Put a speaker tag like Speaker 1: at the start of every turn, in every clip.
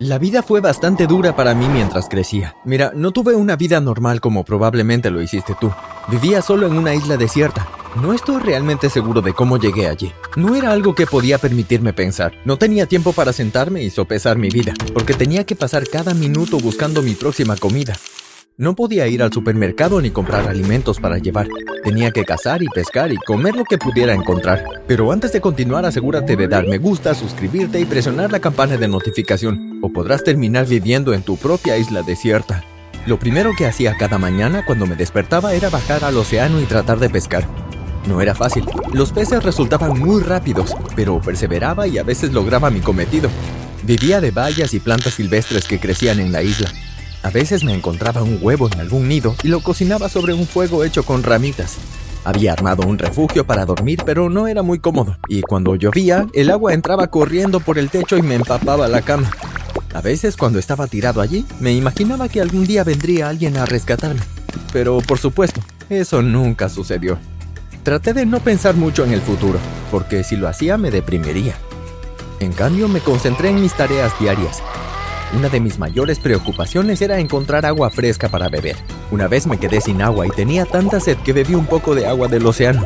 Speaker 1: La vida fue bastante dura para mí mientras crecía. Mira, no tuve una vida normal como probablemente lo hiciste tú. Vivía solo en una isla desierta. No estoy realmente seguro de cómo llegué allí. No era algo que podía permitirme pensar. No tenía tiempo para sentarme y sopesar mi vida, porque tenía que pasar cada minuto buscando mi próxima comida. No podía ir al supermercado ni comprar alimentos para llevar. Tenía que cazar y pescar y comer lo que pudiera encontrar. Pero antes de continuar, asegúrate de dar me gusta, suscribirte y presionar la campana de notificación, o podrás terminar viviendo en tu propia isla desierta. Lo primero que hacía cada mañana cuando me despertaba era bajar al océano y tratar de pescar. No era fácil. Los peces resultaban muy rápidos, pero perseveraba y a veces lograba mi cometido. Vivía de bayas y plantas silvestres que crecían en la isla. A veces me encontraba un huevo en algún nido y lo cocinaba sobre un fuego hecho con ramitas. Había armado un refugio para dormir, pero no era muy cómodo, y cuando llovía, el agua entraba corriendo por el techo y me empapaba la cama. A veces, cuando estaba tirado allí, me imaginaba que algún día vendría alguien a rescatarme. Pero, por supuesto, eso nunca sucedió. Traté de no pensar mucho en el futuro, porque si lo hacía me deprimiría. En cambio, me concentré en mis tareas diarias, una de mis mayores preocupaciones era encontrar agua fresca para beber. Una vez me quedé sin agua y tenía tanta sed que bebí un poco de agua del océano.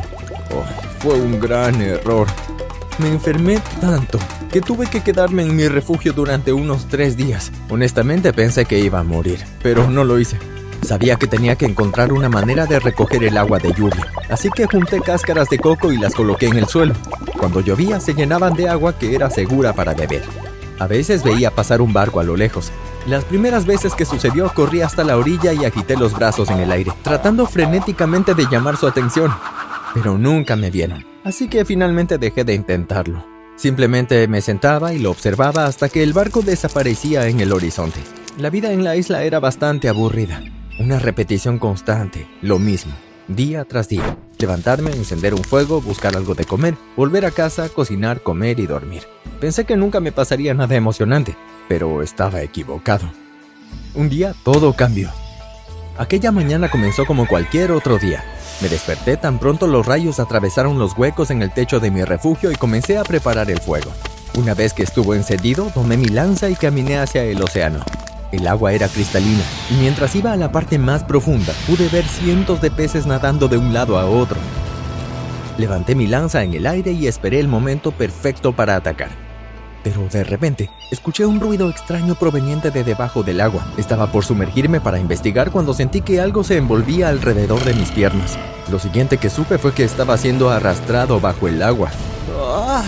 Speaker 1: Oh, fue un gran error. Me enfermé tanto que tuve que quedarme en mi refugio durante unos tres días. Honestamente pensé que iba a morir, pero no lo hice. Sabía que tenía que encontrar una manera de recoger el agua de lluvia, así que junté cáscaras de coco y las coloqué en el suelo. Cuando llovía se llenaban de agua que era segura para beber. A veces veía pasar un barco a lo lejos. Las primeras veces que sucedió corrí hasta la orilla y agité los brazos en el aire, tratando frenéticamente de llamar su atención. Pero nunca me vieron, así que finalmente dejé de intentarlo. Simplemente me sentaba y lo observaba hasta que el barco desaparecía en el horizonte. La vida en la isla era bastante aburrida. Una repetición constante, lo mismo día tras día. Levantarme, encender un fuego, buscar algo de comer, volver a casa, cocinar, comer y dormir. Pensé que nunca me pasaría nada emocionante, pero estaba equivocado. Un día todo cambió. Aquella mañana comenzó como cualquier otro día. Me desperté tan pronto los rayos atravesaron los huecos en el techo de mi refugio y comencé a preparar el fuego. Una vez que estuvo encendido, tomé mi lanza y caminé hacia el océano. El agua era cristalina, y mientras iba a la parte más profunda, pude ver cientos de peces nadando de un lado a otro. Levanté mi lanza en el aire y esperé el momento perfecto para atacar. Pero de repente, escuché un ruido extraño proveniente de debajo del agua. Estaba por sumergirme para investigar cuando sentí que algo se envolvía alrededor de mis piernas. Lo siguiente que supe fue que estaba siendo arrastrado bajo el agua. ¡Ah!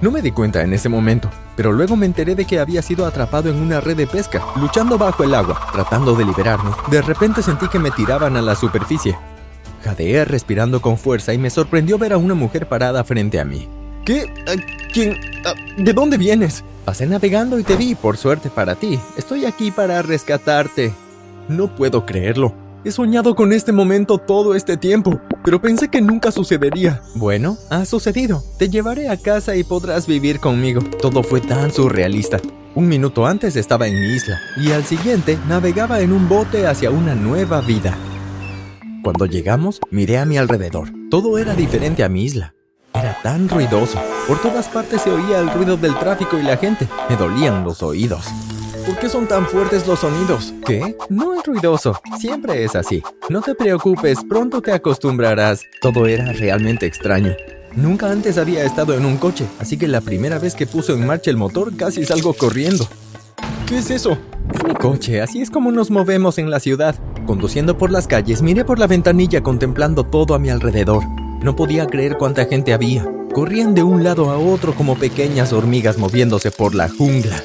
Speaker 1: No me di cuenta en ese momento, pero luego me enteré de que había sido atrapado en una red de pesca, luchando bajo el agua, tratando de liberarme. De repente sentí que me tiraban a la superficie. Jadeé respirando con fuerza y me sorprendió ver a una mujer parada frente a mí. ¿Qué? ¿Quién? ¿De dónde vienes? Pasé navegando y te vi, por suerte para ti. Estoy aquí para rescatarte. No puedo creerlo. He soñado con este momento todo este tiempo, pero pensé que nunca sucedería. Bueno, ha sucedido. Te llevaré a casa y podrás vivir conmigo. Todo fue tan surrealista. Un minuto antes estaba en mi isla y al siguiente navegaba en un bote hacia una nueva vida. Cuando llegamos, miré a mi alrededor. Todo era diferente a mi isla. Era tan ruidoso. Por todas partes se oía el ruido del tráfico y la gente. Me dolían los oídos. ¿Por qué son tan fuertes los sonidos? ¿Qué? No es ruidoso. Siempre es así. No te preocupes, pronto te acostumbrarás. Todo era realmente extraño. Nunca antes había estado en un coche, así que la primera vez que puso en marcha el motor casi salgo corriendo. ¿Qué es eso? Es mi coche, así es como nos movemos en la ciudad. Conduciendo por las calles, miré por la ventanilla contemplando todo a mi alrededor. No podía creer cuánta gente había. Corrían de un lado a otro como pequeñas hormigas moviéndose por la jungla.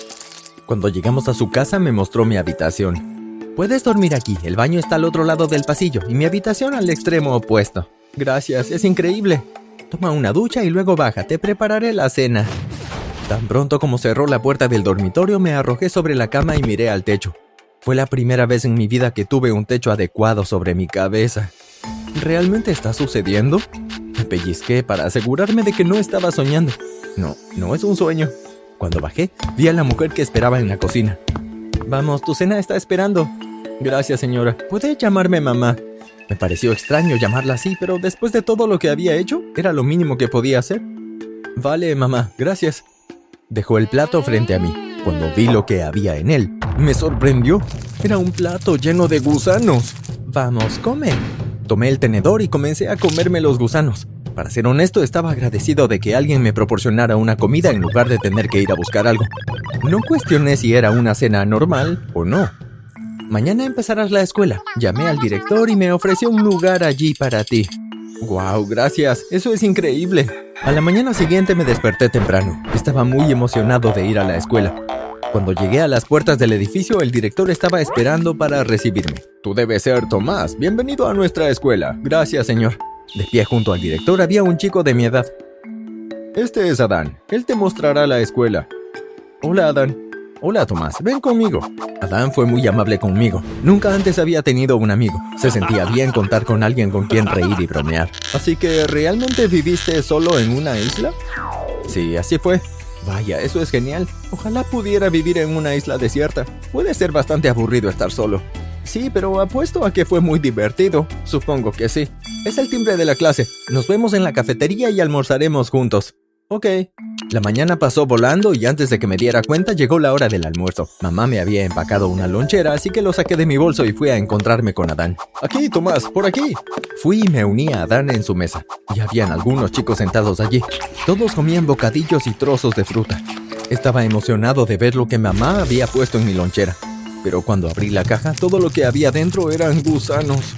Speaker 1: Cuando llegamos a su casa me mostró mi habitación. Puedes dormir aquí, el baño está al otro lado del pasillo y mi habitación al extremo opuesto. Gracias, es increíble. Toma una ducha y luego baja, te prepararé la cena. Tan pronto como cerró la puerta del dormitorio me arrojé sobre la cama y miré al techo. Fue la primera vez en mi vida que tuve un techo adecuado sobre mi cabeza. ¿Realmente está sucediendo? Me pellizqué para asegurarme de que no estaba soñando. No, no es un sueño. Cuando bajé, vi a la mujer que esperaba en la cocina. Vamos, tu cena está esperando. Gracias, señora. ¿Puede llamarme mamá? Me pareció extraño llamarla así, pero después de todo lo que había hecho, era lo mínimo que podía hacer. Vale, mamá, gracias. Dejó el plato frente a mí. Cuando vi lo que había en él, me sorprendió. Era un plato lleno de gusanos. Vamos, come. Tomé el tenedor y comencé a comerme los gusanos. Para ser honesto, estaba agradecido de que alguien me proporcionara una comida en lugar de tener que ir a buscar algo. No cuestioné si era una cena normal o no. Mañana empezarás la escuela. Llamé al director y me ofreció un lugar allí para ti. ¡Wow! Gracias. Eso es increíble. A la mañana siguiente me desperté temprano. Estaba muy emocionado de ir a la escuela. Cuando llegué a las puertas del edificio, el director estaba esperando para recibirme. Tú debes ser Tomás. Bienvenido a nuestra escuela. Gracias, señor. De pie junto al director había un chico de mi edad. Este es Adán. Él te mostrará la escuela. Hola, Adán. Hola Tomás, ven conmigo. Adán fue muy amable conmigo. Nunca antes había tenido un amigo. Se sentía bien contar con alguien con quien reír y bromear. Así que, ¿realmente viviste solo en una isla? Sí, así fue. Vaya, eso es genial. Ojalá pudiera vivir en una isla desierta. Puede ser bastante aburrido estar solo. Sí, pero apuesto a que fue muy divertido. Supongo que sí. Es el timbre de la clase. Nos vemos en la cafetería y almorzaremos juntos. Ok. La mañana pasó volando y antes de que me diera cuenta llegó la hora del almuerzo. Mamá me había empacado una lonchera, así que lo saqué de mi bolso y fui a encontrarme con Adán. Aquí, Tomás, por aquí. Fui y me uní a Adán en su mesa. Y habían algunos chicos sentados allí. Todos comían bocadillos y trozos de fruta. Estaba emocionado de ver lo que mamá había puesto en mi lonchera. Pero cuando abrí la caja, todo lo que había dentro eran gusanos.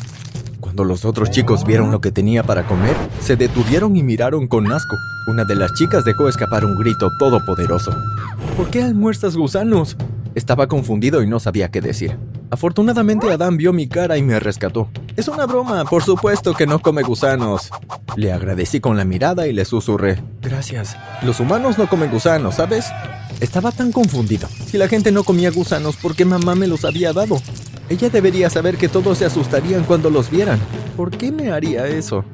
Speaker 1: Cuando los otros chicos vieron lo que tenía para comer, se detuvieron y miraron con asco. Una de las chicas dejó escapar un grito todopoderoso. ¿Por qué almuerzas gusanos? Estaba confundido y no sabía qué decir. Afortunadamente Adán vio mi cara y me rescató. Es una broma, por supuesto que no come gusanos. Le agradecí con la mirada y le susurré. Gracias. Los humanos no comen gusanos, ¿sabes? Estaba tan confundido. Si la gente no comía gusanos, ¿por qué mamá me los había dado? Ella debería saber que todos se asustarían cuando los vieran. ¿Por qué me haría eso?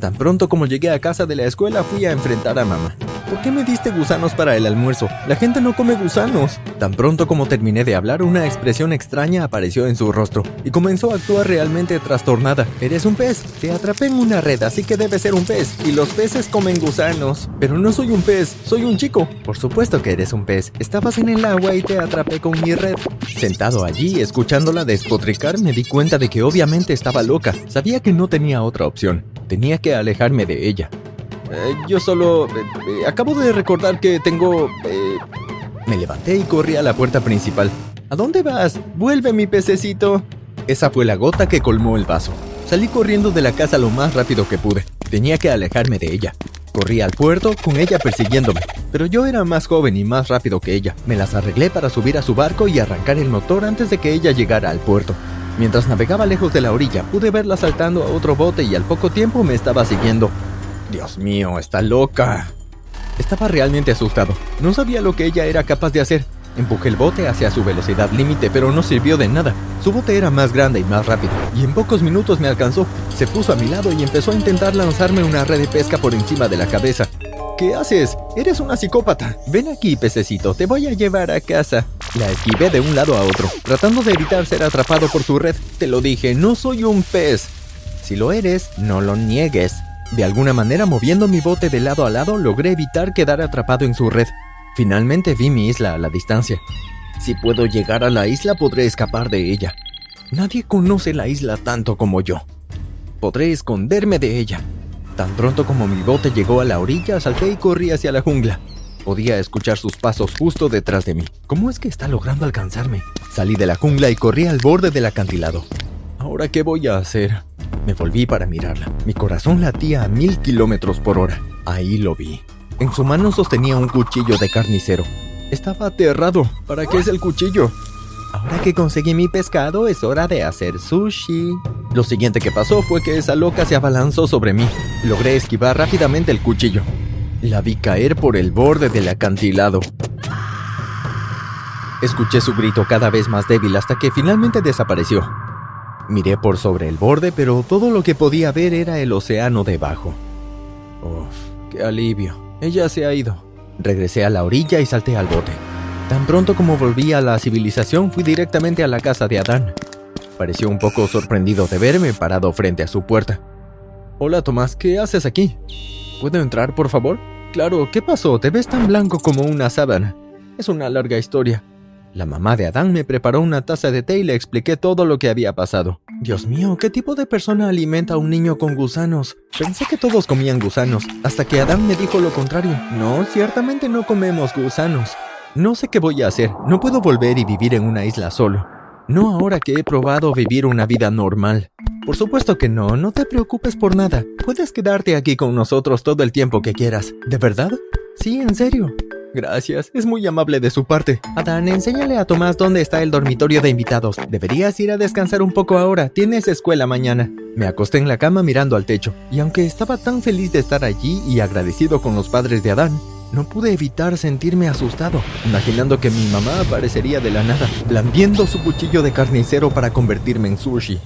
Speaker 1: Tan pronto como llegué a casa de la escuela fui a enfrentar a mamá. ¿Por qué me diste gusanos para el almuerzo? La gente no come gusanos. Tan pronto como terminé de hablar, una expresión extraña apareció en su rostro y comenzó a actuar realmente trastornada. Eres un pez. Te atrapé en una red, así que debe ser un pez. Y los peces comen gusanos. Pero no soy un pez, soy un chico. Por supuesto que eres un pez. Estabas en el agua y te atrapé con mi red. Sentado allí, escuchándola despotricar, me di cuenta de que obviamente estaba loca. Sabía que no tenía otra opción. Tenía que alejarme de ella. Eh, yo solo... Eh, eh, acabo de recordar que tengo... Me levanté y corrí a la puerta principal. ¿A dónde vas? Vuelve mi pececito. Esa fue la gota que colmó el vaso. Salí corriendo de la casa lo más rápido que pude. Tenía que alejarme de ella. Corrí al puerto con ella persiguiéndome, pero yo era más joven y más rápido que ella. Me las arreglé para subir a su barco y arrancar el motor antes de que ella llegara al puerto. Mientras navegaba lejos de la orilla, pude verla saltando a otro bote y al poco tiempo me estaba siguiendo. Dios mío, está loca. Estaba realmente asustado. No sabía lo que ella era capaz de hacer. Empujé el bote hacia su velocidad límite, pero no sirvió de nada. Su bote era más grande y más rápido, y en pocos minutos me alcanzó. Se puso a mi lado y empezó a intentar lanzarme una red de pesca por encima de la cabeza. ¿Qué haces? Eres una psicópata. Ven aquí, pececito, te voy a llevar a casa. La esquivé de un lado a otro, tratando de evitar ser atrapado por su red. Te lo dije, no soy un pez. Si lo eres, no lo niegues. De alguna manera, moviendo mi bote de lado a lado, logré evitar quedar atrapado en su red. Finalmente vi mi isla a la distancia. Si puedo llegar a la isla, podré escapar de ella. Nadie conoce la isla tanto como yo. Podré esconderme de ella. Tan pronto como mi bote llegó a la orilla, salté y corrí hacia la jungla. Podía escuchar sus pasos justo detrás de mí. ¿Cómo es que está logrando alcanzarme? Salí de la jungla y corrí al borde del acantilado. ¿Ahora qué voy a hacer? Me volví para mirarla. Mi corazón latía a mil kilómetros por hora. Ahí lo vi. En su mano sostenía un cuchillo de carnicero. Estaba aterrado. ¿Para qué es el cuchillo? Ahora que conseguí mi pescado, es hora de hacer sushi. Lo siguiente que pasó fue que esa loca se abalanzó sobre mí. Logré esquivar rápidamente el cuchillo. La vi caer por el borde del acantilado. Escuché su grito cada vez más débil hasta que finalmente desapareció. Miré por sobre el borde, pero todo lo que podía ver era el océano debajo. Uf, qué alivio. Ella se ha ido. Regresé a la orilla y salté al bote. Tan pronto como volví a la civilización, fui directamente a la casa de Adán. Pareció un poco sorprendido de verme parado frente a su puerta. Hola Tomás, ¿qué haces aquí? ¿Puedo entrar, por favor? Claro, ¿qué pasó? Te ves tan blanco como una sábana. Es una larga historia. La mamá de Adán me preparó una taza de té y le expliqué todo lo que había pasado. Dios mío, ¿qué tipo de persona alimenta a un niño con gusanos? Pensé que todos comían gusanos, hasta que Adán me dijo lo contrario. No, ciertamente no comemos gusanos. No sé qué voy a hacer, no puedo volver y vivir en una isla solo. No ahora que he probado vivir una vida normal. Por supuesto que no, no te preocupes por nada. Puedes quedarte aquí con nosotros todo el tiempo que quieras. ¿De verdad? Sí, en serio. Gracias, es muy amable de su parte. Adán, enséñale a Tomás dónde está el dormitorio de invitados. Deberías ir a descansar un poco ahora, tienes escuela mañana. Me acosté en la cama mirando al techo, y aunque estaba tan feliz de estar allí y agradecido con los padres de Adán, no pude evitar sentirme asustado, imaginando que mi mamá aparecería de la nada, lambiendo su cuchillo de carnicero para convertirme en sushi.